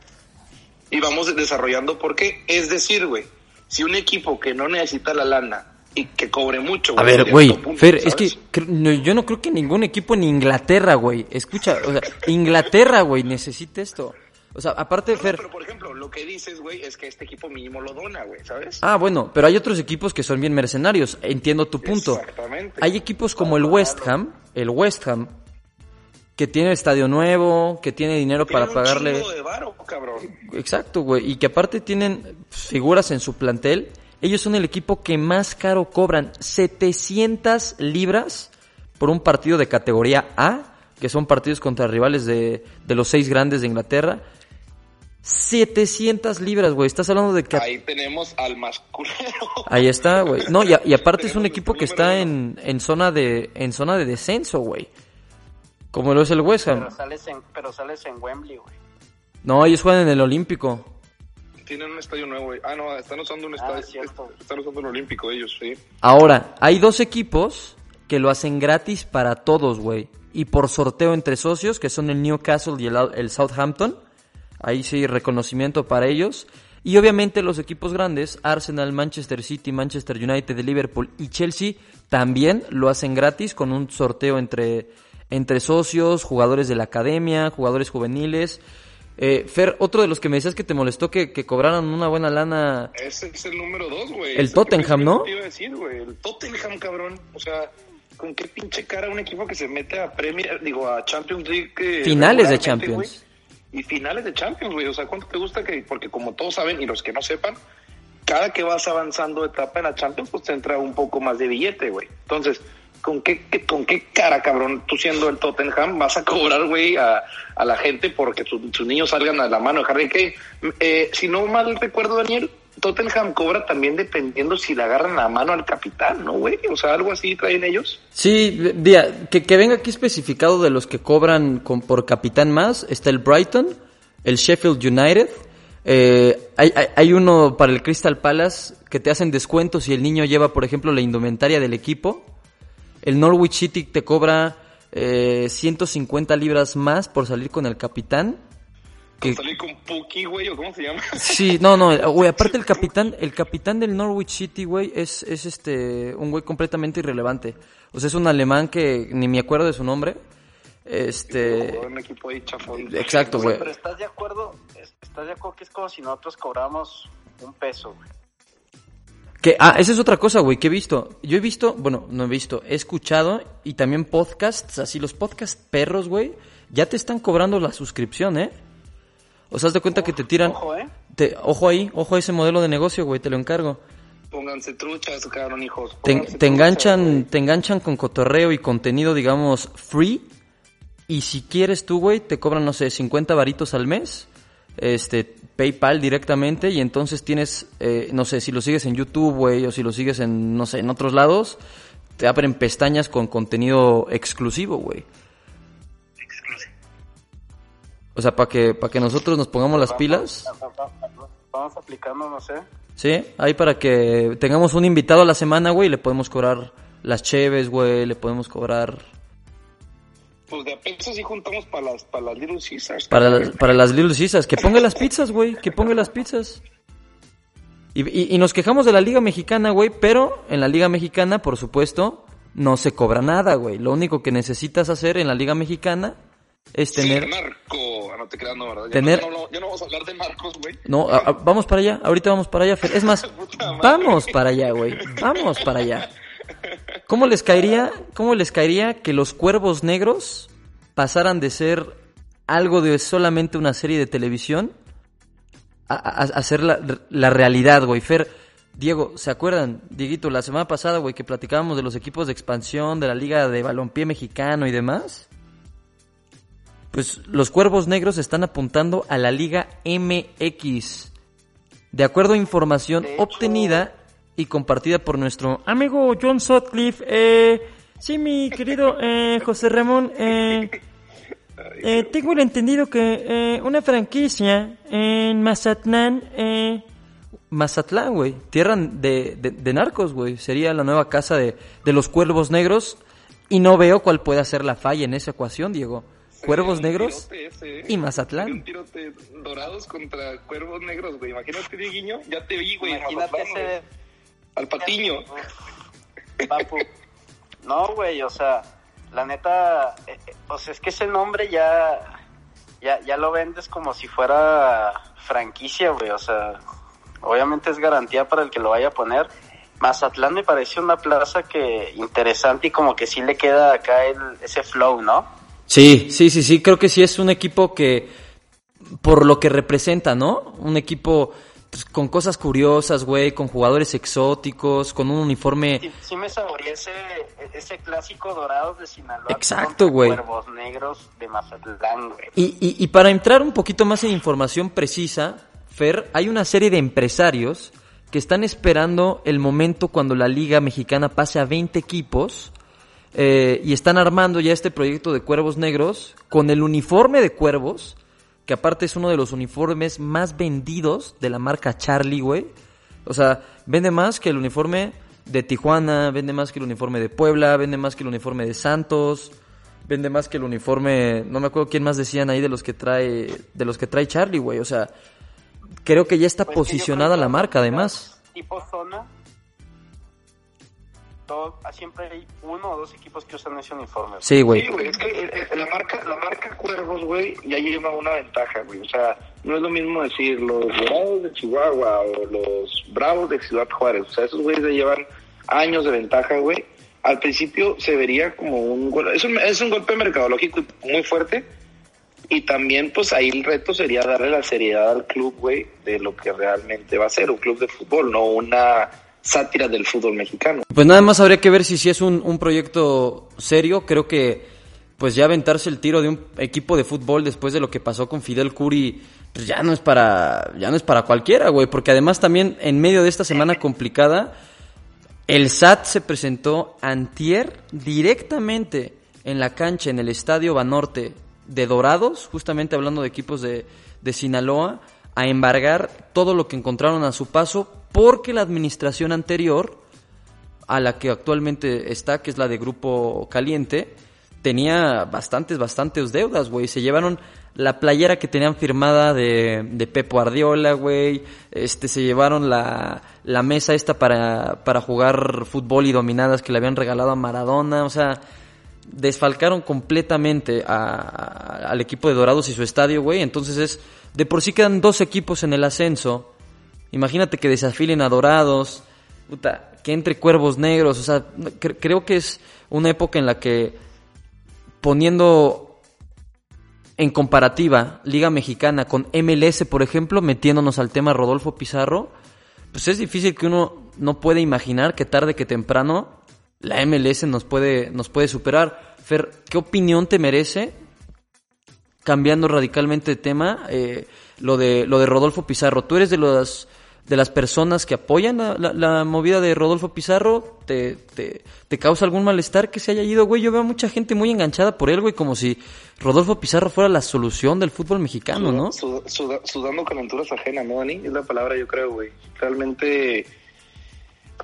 Y vamos desarrollando por qué. Es decir, güey, si un equipo que no necesita la lana y que cobre mucho, A güey, ver, cierto güey, Fer, es ¿sabes? que cre- no, yo no creo que ningún equipo en Inglaterra, güey, escucha, o sea, Inglaterra, güey, necesite esto. O sea, aparte, No, Fer, pero por ejemplo, lo que dices, güey, es que este equipo mínimo lo dona, güey, ¿sabes? ah, bueno, pero hay otros equipos que son bien mercenarios, entiendo tu punto. Exactamente. Hay equipos como el West Ham, el West Ham, que tiene estadio nuevo, que tiene dinero para Tiene un pagarle... de varo, cabrón. Exacto, güey. Y que aparte tienen figuras en su plantel. Ellos son el equipo que más caro cobran. 700 libras por un partido de categoría A, que son partidos contra rivales de, de los seis grandes de Inglaterra. 700 libras, güey. Estás hablando de que... Ahí tenemos al masculero. Ahí está, güey. No, y, a- y aparte es un equipo que está en, en zona de en zona de descenso, güey. Como lo es el West Ham. Pero sales en, pero sales en Wembley, güey. No, ellos juegan en el Olímpico. Tienen un estadio nuevo, güey. Ah, no, están usando un Ah, estadio. es cierto. están usando un olímpico ellos, sí. Ahora, hay dos equipos que lo hacen gratis para todos, güey. Y por sorteo entre socios, que son el Newcastle y el, el Southampton. Ahí sí, reconocimiento para ellos. Y obviamente los equipos grandes, Arsenal, Manchester City, Manchester United, Liverpool y Chelsea, también lo hacen gratis con un sorteo entre, entre socios, jugadores de la academia, jugadores juveniles. Eh, Fer, otro de los que me decías que te molestó que, que cobraran una buena lana. Ese es el número dos, güey. El Tottenham, ¿no? te iba a decir, güey. El Tottenham, cabrón. O sea, ¿con qué pinche cara un equipo que se mete a Premier, digo, a Champions League? Finales de Champions. Y finales de Champions, güey. O sea, ¿cuánto te gusta que, porque como todos saben, y los que no sepan, cada que vas avanzando etapa en la Champions, pues te entra un poco más de billete, güey. Entonces, ¿con qué, qué- con qué cara, cabrón, tú siendo el Tottenham, vas a cobrar, güey, a, la gente porque sus sus niños salgan a la mano de Harry Kane? Eh, si no mal recuerdo, Daniel, Tottenham cobra también dependiendo si le agarran la mano al capitán, ¿no, güey? O sea, algo así traen ellos. Sí, día, que, que venga aquí especificado de los que cobran con, por capitán más. Está el Brighton, el Sheffield United. eh, hay, hay, hay uno para el Crystal Palace que te hacen descuentos si el niño lleva, por ejemplo, la indumentaria del equipo. El Norwich City te cobra eh, 150 libras más por salir con el capitán. Que- Salir con Puki, güey, o cómo se llama. Sí, no, no, güey, aparte el capitán, el capitán del Norwich City, güey, es, es este, un güey completamente irrelevante. O sea, es un alemán que ni me acuerdo de su nombre. Este. Un equipo ahí chafón. Exacto, güey. Pero estás de acuerdo, estás de acuerdo que es como si nosotros cobramos un peso, güey. Que, ah, esa es otra cosa, güey, que he visto. Yo he visto, bueno, no he visto, he escuchado y también podcasts, así los podcasts perros, güey, ya te están cobrando la suscripción, ¿eh? O sea, haz de cuenta que te tiran... Ojo, ¿eh? te- ojo ahí, ojo a ese modelo de negocio, güey, te lo encargo. Pónganse truchas, cabrón, hijos. Te, te enganchan, te enganchan con cotorreo y contenido, digamos, free. Y si quieres tú, güey, te cobran, no sé, 50 varitos al mes. Este, PayPal directamente. Y entonces tienes, eh, no sé, si lo sigues en YouTube, güey, o si lo sigues en, no sé, en otros lados, te abren pestañas con contenido exclusivo, güey. O sea, para que, para que nosotros nos pongamos las pilas. Vamos aplicando, no sé. Sí, ahí para que tengamos un invitado a la semana, güey, le podemos cobrar las cheves, güey, le podemos cobrar Pues de a pesos sí juntamos para las, para las Little Caesars. para, las- para las Little Caesars, que ponga las pizzas, güey, que ponga las pizzas. Y, y- y nos quejamos de la Liga Mexicana, güey, pero en la Liga Mexicana, por supuesto, no se cobra nada, güey. Lo único que necesitas hacer en la Liga Mexicana es tener... Sí, Marco. No te creas, no, ¿verdad? Ya Tener- no, ya no, ya no vamos a hablar de Marcos, güey. No, a- a- vamos para allá, ahorita vamos para allá, Fer. Es más, vamos para allá, güey. Vamos para allá. ¿Cómo les caería, cómo les caería que los cuervos negros pasaran de ser algo de solamente una serie de televisión a, a- a ser la, la realidad, güey? Fer, Diego, ¿se acuerdan, Dieguito, la semana pasada, güey, que platicábamos de los equipos de expansión, de la Liga de Balompié Mexicano y demás? Pues los cuervos negros están apuntando a la Liga MX. De acuerdo a información hecho- obtenida y compartida por nuestro amigo John Sutcliffe, eh, sí, mi querido eh, José Ramón, eh, eh, tengo el entendido que eh, una franquicia en Mazatlán, eh, Mazatlán, güey, tierra de, de- de narcos, güey, sería la nueva casa de, de los cuervos negros y no veo cuál pueda ser la falla en esa ecuación, Diego. Cuervos negros ese, ¿eh? y Mazatlán. Un tirote dorados contra cuervos negros, güey. Imagínate, Dieguiño. Ya te vi, güey. Imagínate güey. ese... Al patiño. Papu. No, güey, o sea, la neta, eh, eh, pues es que ese nombre ya, ya, ya lo vendes como si fuera franquicia, güey, o sea, obviamente es garantía para el que lo vaya a poner. Mazatlán me parece una plaza que interesante y como que sí le queda acá el, ese flow, ¿no? Sí, sí, sí, sí, creo que sí es un equipo que, por lo que representa, ¿no? Un equipo pues, con cosas curiosas, güey, con jugadores exóticos, con un uniforme... Sí, sí me saboreé ese, ese clásico dorado de Sinaloa. Exacto, güey. Cuervos negros de Mazatlán, güey. Y, y, y para entrar un poquito más en información precisa, Fer, hay una serie de empresarios que están esperando el momento cuando la Liga Mexicana pase a 20 equipos eh, y están armando ya este proyecto de Cuervos Negros con el uniforme de Cuervos, que aparte es uno de los uniformes más vendidos de la marca Charlie, güey. O sea, vende más que el uniforme de Tijuana, vende más que el uniforme de Puebla, vende más que el uniforme de Santos, vende más que el uniforme, no me acuerdo quién más decían ahí de los que trae de los que trae Charlie, güey, o sea, creo que ya está Pues posicionada la marca además. Tipo zona. Todo, ah, siempre hay uno o dos equipos que usan ese uniforme. Sí, güey. Sí, güey, es que eh, eh, la marca, la marca Cuervos, güey, ya lleva una ventaja, güey. O sea, no es lo mismo decir los Dorados de Chihuahua o los Bravos de Ciudad Juárez. O sea, esos güeyes ya llevan años de ventaja, güey. Al principio se vería como un gol. Es un, es un golpe mercadológico muy fuerte. Y también, pues ahí el reto sería darle la seriedad al club, güey, de lo que realmente va a ser un club de fútbol, no una sátira del fútbol mexicano. Pues nada más habría que ver si sí es un, un proyecto serio. Creo que pues ya aventarse el tiro de un equipo de fútbol después de lo que pasó con Fidel Curi, pues ya no es para, ya no es para cualquiera, güey. Porque además también en medio de esta semana complicada, el SAT se presentó antier directamente en la cancha, en el Estadio Banorte de Dorados, justamente hablando de equipos de, de Sinaloa, a embargar todo lo que encontraron a su paso porque la administración anterior a la que actualmente está, que es la de Grupo Caliente, tenía bastantes, bastantes deudas, güey. Se llevaron la playera que tenían firmada de, de Pep Guardiola, güey. Este, se llevaron la, la mesa esta para, para jugar fútbol y dominadas que le habían regalado a Maradona. O sea, desfalcaron completamente al equipo de Dorados y su estadio, güey. Entonces es, de por sí quedan dos equipos en el ascenso. Imagínate que desafilen a Dorados, puta, que entre Cuervos Negros. O sea, creo que es una época en la que poniendo en comparativa Liga Mexicana con MLS, por ejemplo, metiéndonos al tema Rodolfo Pizarro, pues es difícil que uno no puede imaginar que tarde que temprano la MLS nos puede, nos puede superar. Fer, ¿qué opinión te merece, cambiando radicalmente de tema, eh, lo, de, lo de Rodolfo Pizarro? ¿Tú eres de los de las personas que apoyan la, movida de Rodolfo Pizarro? ¿Te, te, causa algún malestar que se haya ido, güey? Yo veo a mucha gente muy enganchada por él, güey, como si Rodolfo Pizarro fuera la solución del fútbol mexicano, ¿no? sudando calenturas ajenas, ¿no, Dani? Es la palabra, yo creo, güey. Realmente,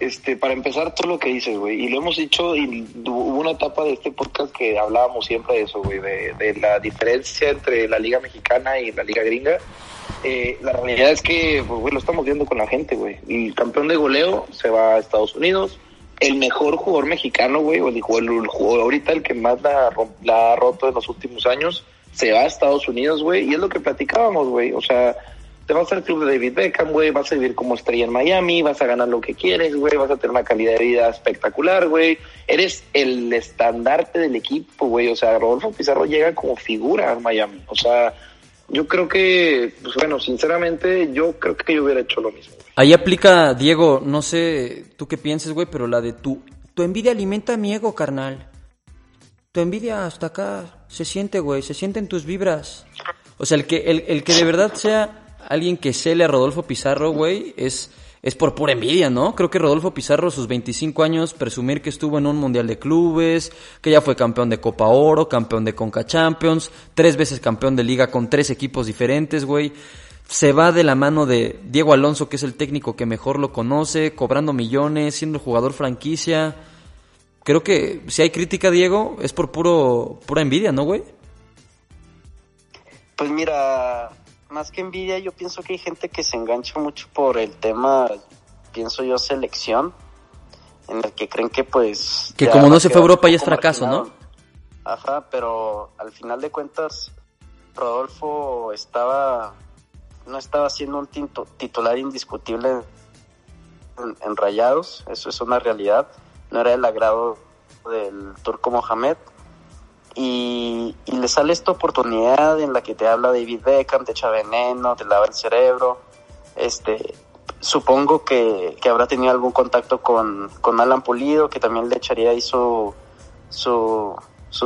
este, para empezar, todo lo que dices, güey, y lo hemos dicho, y hubo una etapa de este podcast que hablábamos siempre de eso, güey, de, de la diferencia entre la Liga Mexicana y la Liga Gringa eh, la realidad es que, pues, lo estamos viendo con la gente, güey. El campeón de goleo se va a Estados Unidos. El mejor jugador mexicano, güey, o el, jugador ahorita, el que más la, ha roto en los últimos años, se va a Estados Unidos, güey. Y es lo que platicábamos, güey. O sea, te vas al club de David Beckham, güey, vas a vivir como estrella en Miami, vas a ganar lo que quieres, güey, vas a tener una calidad de vida espectacular, güey. Eres el estandarte del equipo, güey. O sea, Rodolfo Pizarro llega como figura en Miami. O sea, yo creo que, pues bueno, sinceramente, yo creo que yo hubiera hecho lo mismo. Ahí aplica, Diego, no sé tú qué pienses, güey, pero la de tu, tu envidia alimenta mi ego, carnal. Tu envidia hasta acá se siente, güey, se sienten tus vibras. O sea, el que, el, el que de verdad sea alguien que cele a Rodolfo Pizarro, güey, es es por pura envidia, ¿no? Creo que Rodolfo Pizarro, sus 25 años, presumir que estuvo en un Mundial de Clubes, que ya fue campeón de Copa Oro, campeón de Conca Champions, tres veces campeón de liga con tres equipos diferentes, güey. Se va de la mano de Diego Alonso, que es el técnico que mejor lo conoce, cobrando millones, siendo jugador franquicia. Creo que si hay crítica, Diego, es por puro pura envidia, ¿no, güey? Pues mira, más que envidia, yo pienso que hay gente que se engancha mucho por el tema, pienso yo, selección, en el que creen que pues... Que como no se fue a Europa ya es fracaso, ¿no? Ajá, pero al final de cuentas, Rodolfo estaba, no estaba siendo un titular indiscutible en Rayados, eso es una realidad, no era el agrado del turco Mohamed y, le sale esta oportunidad en la que te habla David Beckham, te echa veneno, te lava el cerebro. Este, supongo que, habrá tenido algún contacto con, con, Alan Pulido, que también le echaría ahí su, su,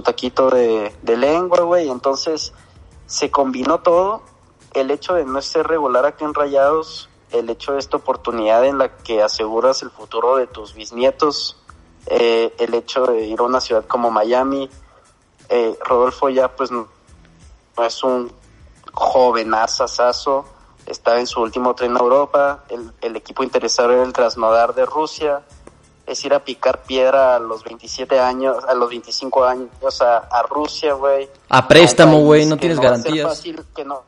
taquito de, de lengua, güey. Entonces se combinó todo. El hecho de no ser regular aquí en Rayados, el hecho de esta oportunidad en la que aseguras el futuro de tus bisnietos, eh, el hecho de ir a una ciudad como Miami, eh, Rodolfo ya pues no, es un joven asasazo, está en su último tren a Europa, el, equipo interesado era el Krasnodar de Rusia, es ir a picar piedra a los 27 años, a los 25 años a, Rusia, güey. A préstamo, güey, no tienes garantías. que, no,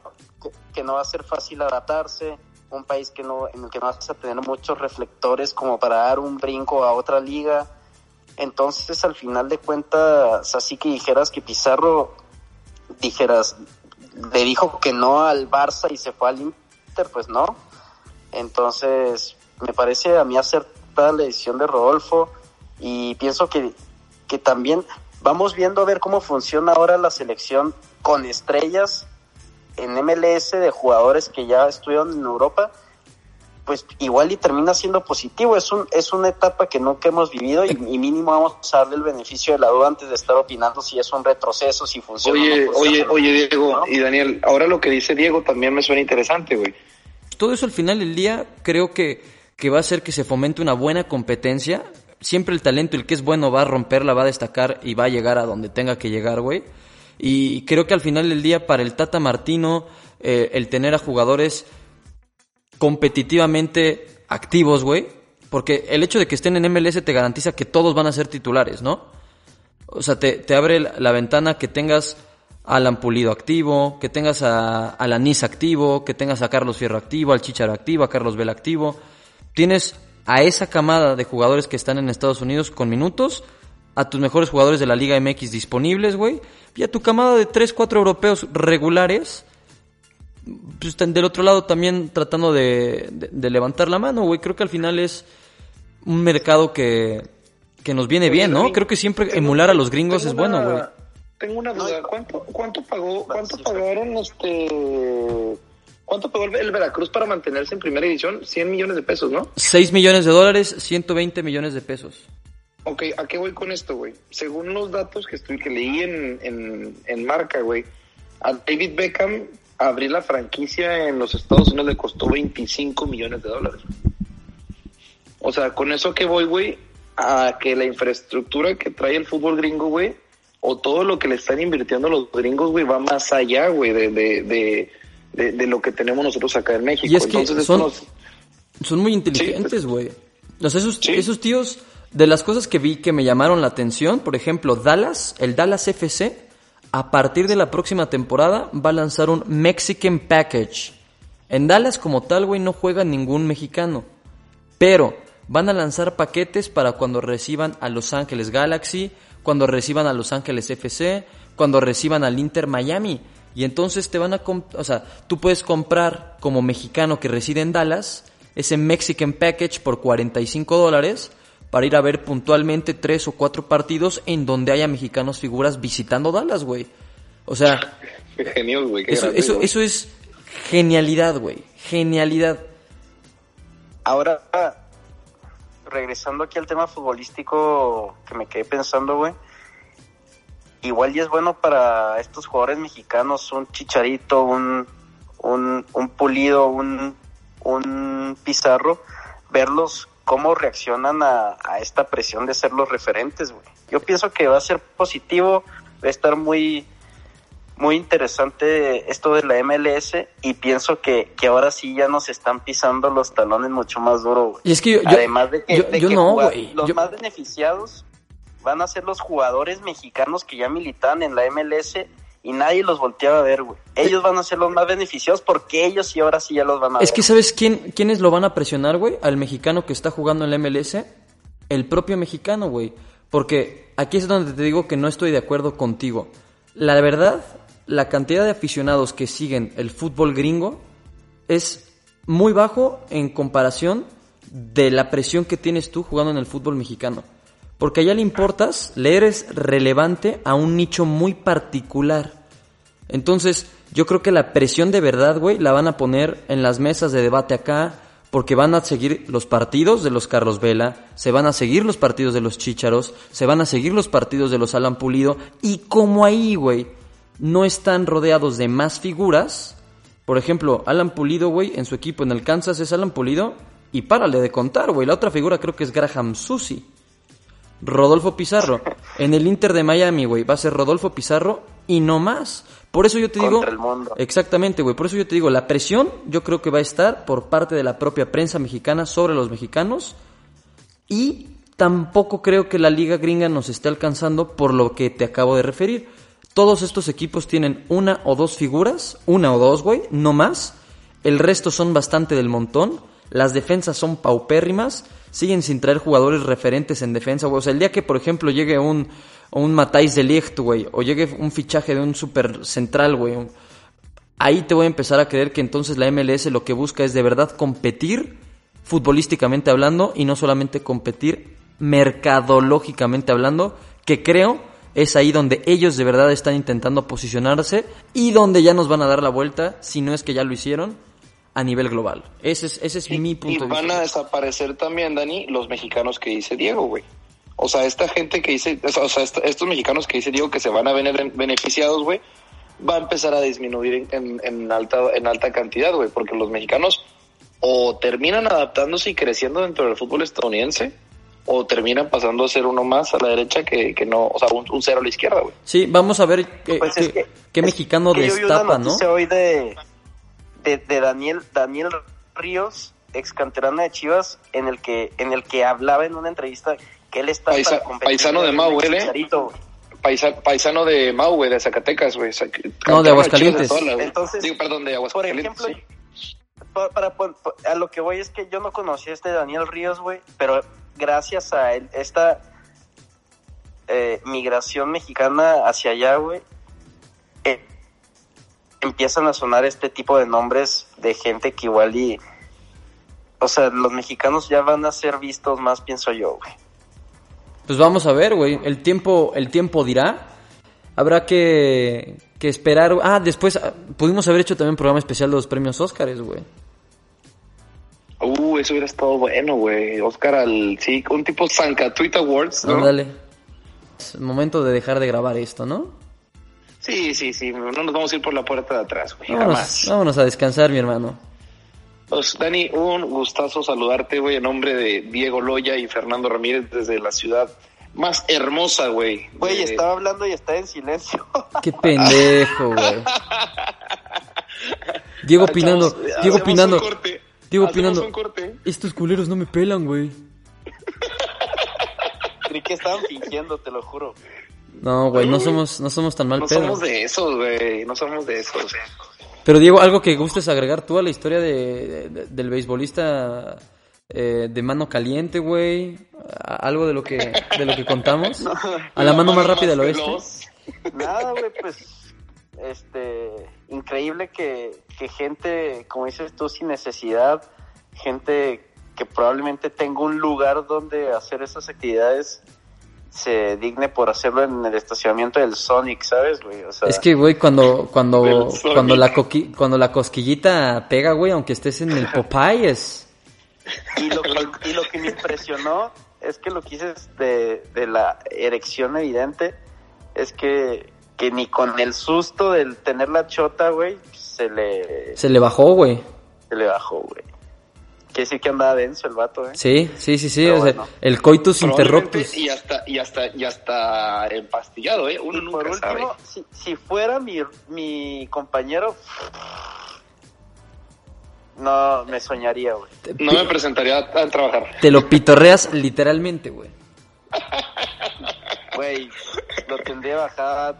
que, no va a ser fácil adaptarse, un país que no, en el que no vas a tener muchos reflectores como para dar un brinco a otra liga entonces, al final de cuentas, así que dijeras que Pizarro, dijeras, le dijo que no al Barça y se fue al Inter, pues no. Entonces, me parece a mí acertada la decisión de Rodolfo y pienso que, que también vamos viendo a ver cómo funciona ahora la selección con estrellas en MLS de jugadores que ya estuvieron en Europa pues igual y termina siendo positivo. Es un es una etapa que nunca hemos vivido y, mínimo vamos a darle el beneficio de la duda antes de estar opinando si es un retroceso, si funciona. Oye, oye, oye, Diego y Daniel, ahora lo que dice Diego también me suena interesante, güey. Todo eso al final del día creo que, que va a hacer que se fomente una buena competencia. Siempre el talento, el que es bueno, va a romperla, va a destacar y va a llegar a donde tenga que llegar, güey. Y creo que al final del día, para el Tata Martino, eh, el tener a jugadores competitivamente activos, güey. Porque el hecho de que estén en MLS te garantiza que todos van a ser titulares, ¿no? O sea, te, abre la, ventana que tengas a Alan Pulido activo, que tengas a, a Lanis activo, que tengas a Carlos Fierro activo, al Chicharo activo, a Carlos Vela activo. Tienes a esa camada de jugadores que están en Estados Unidos con minutos a tus mejores jugadores de la Liga MX disponibles, güey, y a tu camada de 3, 4 europeos regulares, pues del otro lado también tratando de, de, levantar la mano, güey. Creo que al final es un mercado que, que nos viene bien, ¿no? Creo que siempre emular a los gringos es bueno, güey. Tengo una duda, ¿cuánto, cuánto pagó, cuánto pagaron este... ¿Cuánto pagó el Veracruz para mantenerse en primera división? 100 millones de pesos, ¿no? 6 millones de dólares, 120 millones de pesos. Ok, ¿a qué voy con esto, güey? Según los datos que, estoy, que leí en, en, en marca, güey, a David Beckham abrir la franquicia en los Estados Unidos le costó 25 millones de dólares. O sea, con eso que voy, güey, a que la infraestructura que trae el fútbol gringo, güey, o todo lo que le están invirtiendo los gringos, güey, va más allá, güey, de, de, de, de, lo que tenemos nosotros acá en México. Y es que son, son muy inteligentes, güey. esos, esos tíos de las cosas que vi que me llamaron la atención, por ejemplo, Dallas, el Dallas FC, a partir de la próxima temporada va a lanzar un Mexican Package. En Dallas como tal, güey, no juega ningún mexicano. Pero van a lanzar paquetes para cuando reciban a Los Ángeles Galaxy, cuando reciban a Los Ángeles FC, cuando reciban al Inter Miami. Y entonces te van a... O sea, tú puedes comprar como mexicano que reside en Dallas ese Mexican Package por 45 dólares para ir a ver puntualmente tres o cuatro partidos en donde haya mexicanos figuras visitando Dallas, güey. O sea, genial, güey. Eso, eso, eso es genialidad, güey. Genialidad. Ahora, regresando aquí al tema futbolístico que me quedé pensando, güey. Igual y es bueno para estos jugadores mexicanos, un chicharito, un, un, un pulido, un, un pizarro, verlos cómo reaccionan a, esta presión de ser los referentes, güey. Yo pienso que va a ser positivo, va a estar muy, muy interesante esto de la MLS y pienso que, que ahora sí ya nos están pisando los talones mucho más duro, güey. Y es que yo, Además de que, no, los más beneficiados van a ser los jugadores mexicanos que ya militan en la MLS y nadie los volteaba a ver, güey. Ellos van a ser los más beneficiados porque ellos sí ahora sí ya los van a ver. Es que ¿sabes quién, quiénes lo van a presionar, güey? Al mexicano que está jugando en la MLS. El propio mexicano, güey. Porque aquí es donde te digo que no estoy de acuerdo contigo. La verdad, la cantidad de aficionados que siguen el fútbol gringo es muy bajo en comparación de la presión que tienes tú jugando en el fútbol mexicano. Porque allá le importas, le eres relevante a un nicho muy particular. Entonces, yo creo que la presión de verdad, güey, la van a poner en las mesas de debate acá, porque van a seguir los partidos de los Carlos Vela, se van a seguir los partidos de los Chícharos, se van a seguir los partidos de los Alan Pulido, y como ahí, güey, no están rodeados de más figuras, por ejemplo, Alan Pulido, güey, en su equipo en el Kansas es Alan Pulido, y párale de contar, güey, la otra figura creo que es Graham Susi. Rodolfo Pizarro. En el Inter de Miami, güey, va a ser Rodolfo Pizarro y no más. Por eso yo te digo... El mundo. Exactamente, güey. Por eso yo te digo, la presión yo creo que va a estar por parte de la propia prensa mexicana sobre los mexicanos. Y tampoco creo que la liga gringa nos esté alcanzando por lo que te acabo de referir. Todos estos equipos tienen una o dos figuras, una o dos, güey, no más. El resto son bastante del montón. Las defensas son paupérrimas siguen sin traer jugadores referentes en defensa, güey. O sea, el día que, por ejemplo, llegue un, un Matáis de Ligt, güey, o llegue un fichaje de un super central, güey, ahí te voy a empezar a creer que entonces la MLS lo que busca es de verdad competir futbolísticamente hablando y no solamente competir mercadológicamente hablando, que creo es ahí donde ellos de verdad están intentando posicionarse y donde ya nos van a dar la vuelta, si no es que ya lo hicieron a nivel global. Ese es, ese es mi punto de vista. Y van a desaparecer también, Dani, los mexicanos que dice Diego, güey. O sea, esta gente que dice, o sea, estos mexicanos que dice Diego que se van a ver beneficiados, güey, va a empezar a disminuir en, en, alta, en alta cantidad, güey, porque los mexicanos o terminan adaptándose y creciendo dentro del fútbol estadounidense, o terminan pasando a ser uno más a la derecha que, que no, o sea, un, cero a la izquierda, güey. Sí, vamos a ver qué, pues qué, mexicano destapa, ¿no? Hoy de, de, Daniel, Daniel Ríos, ex canterano de Chivas, en el que, en el que hablaba en una entrevista que él está paisano de Mau, ¿eh? paisano de Mau, de Zacatecas, güey. No, de Aguascalientes. Entonces, perdón, de Aguascalientes. Por ejemplo, para, a lo que voy es que yo no conocía a este Daniel Ríos, güey, pero gracias a él, esta eh, migración mexicana hacia allá, güey, eh, empiezan a sonar este tipo de nombres de gente que igual y... O sea, los mexicanos ya van a ser vistos más, pienso yo, güey. Pues vamos a ver, güey. El tiempo, el tiempo dirá. Habrá que, que esperar. Ah, después ah, pudimos haber hecho también un programa especial de los premios Óscares, güey. Uh, eso hubiera estado bueno, güey. Oscar al... Sí, un tipo Tweet Awards, ¿no? Ándale. Es momento de dejar de grabar esto, ¿no? Sí, sí, sí. No nos vamos a ir por la puerta de atrás, güey. Vámonos, Jamás. vámonos a descansar, mi hermano. Pues, Dani, un gustazo saludarte, güey, en nombre de Diego Loya y Fernando Ramírez desde la ciudad más hermosa, güey. Güey, de- estaba hablando y está en silencio. Qué pendejo, güey. Diego opinando, Hacemos- Diego opinando. Diego opinando. Estos culeros no me pelan, güey. Creí que estaban fingiendo, te lo juro. No, güey, no somos, no somos tan mal No pedo. somos de esos, güey. No somos de esos. Pero Diego, algo que gustes agregar tú a la historia de, de- del beisbolista eh, de mano caliente, güey. Algo de lo que, de lo que contamos. A la mano más rápida del oeste. Nada, güey, pues, este, increíble que, que gente, como dices tú, sin necesidad, gente que probablemente tenga un lugar donde hacer esas actividades, se digne por hacerlo en el estacionamiento del Sonic, ¿sabes, güey? O sea, Es que, güey, cuando, cuando, cuando la coqui- cuando la cosquillita pega, güey, aunque estés en el Popeyes. y, lo que, y lo que me impresionó es que lo que dices de, de la erección evidente es que, que ni con el susto del tener la chota, güey, se le, Se le bajó, güey. se le bajó, güey. Quiere decir que andaba denso el vato, ¿eh? Sí, sí, sí, sí. Sea, el coitus interruptus. Y hasta, y hasta, y hasta empastillado, ¿eh? Uno Y por nunca sabe. último, si, si fuera mi, mi compañero, no me soñaría, güey. No me presentaría a, a trabajar. Te lo pitorreas literalmente, güey. Güey, lo tendría bajada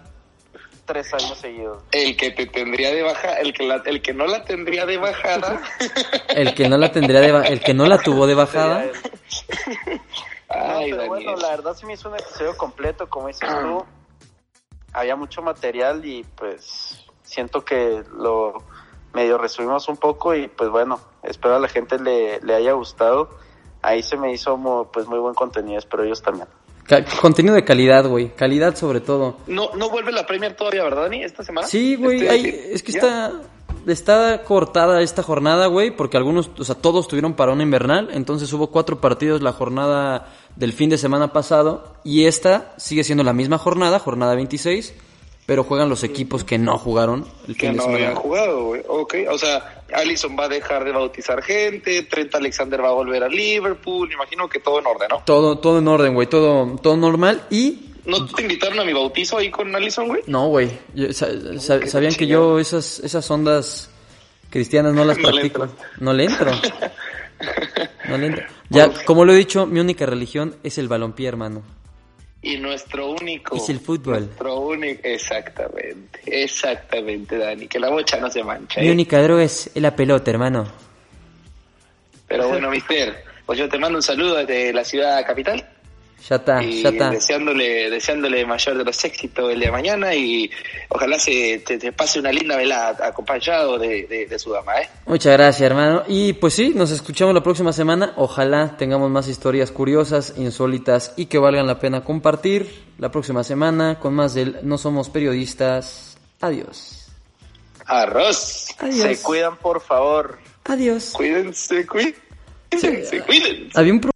tres años seguidos. El que te tendría de baja, el que, la, el que no la tendría de bajada. El que no la tendría de el que no la tuvo de bajada. No, bueno, la verdad se me hizo un episodio completo, como dices tú. Había mucho material y pues siento que lo medio resumimos un poco y pues bueno, espero a la gente le, le haya gustado. Ahí se me hizo pues muy buen contenido, espero ellos también. Ca- contenido de calidad, güey. Calidad sobre todo. No, no vuelve la Premier todavía, ¿verdad, Dani? ¿Esta semana? Sí, güey. Este, es que ¿Ya? está, está cortada esta jornada, güey, porque algunos, o sea, todos tuvieron parón invernal. Entonces hubo cuatro partidos la jornada del fin de semana pasado. Y esta sigue siendo la misma jornada, jornada 26. Pero juegan los equipos que no jugaron el Que fin de no semana. habían jugado, güey. Ok, o sea, Allison va a dejar de bautizar gente, Trent Alexander va a volver a Liverpool, imagino que todo en orden, ¿no? Todo, todo en orden, güey. Todo, todo normal. Y ¿No te invitaron a mi bautizo ahí con Allison, güey? No, güey. Sabían que yo esas, esas ondas cristianas no las No practico. No le entro. No le entro. Ya, como lo he dicho, mi única religión es el balompié, hermano. Y nuestro único... Es el fútbol. Nuestro único... Exactamente, exactamente, Dani. Que la bocha no se mancha, Mi ¿eh? única droga es la pelota, hermano. Pero bueno, mister, pues yo te mando un saludo desde la ciudad capital. Ya está, y ya está. deseándole, deseándole mayor de los éxitos el día de mañana y ojalá se te, te pase una linda velada acompañado de, de, de su dama, ¿eh? Muchas gracias, hermano. Y pues sí, nos escuchamos la próxima semana. Ojalá tengamos más historias curiosas, insólitas y que valgan la pena compartir la próxima semana con más del No Somos Periodistas. Adiós. Arroz. Adiós. Se cuidan, por favor. Adiós. Cuídense, cuídense, cuídense. Había un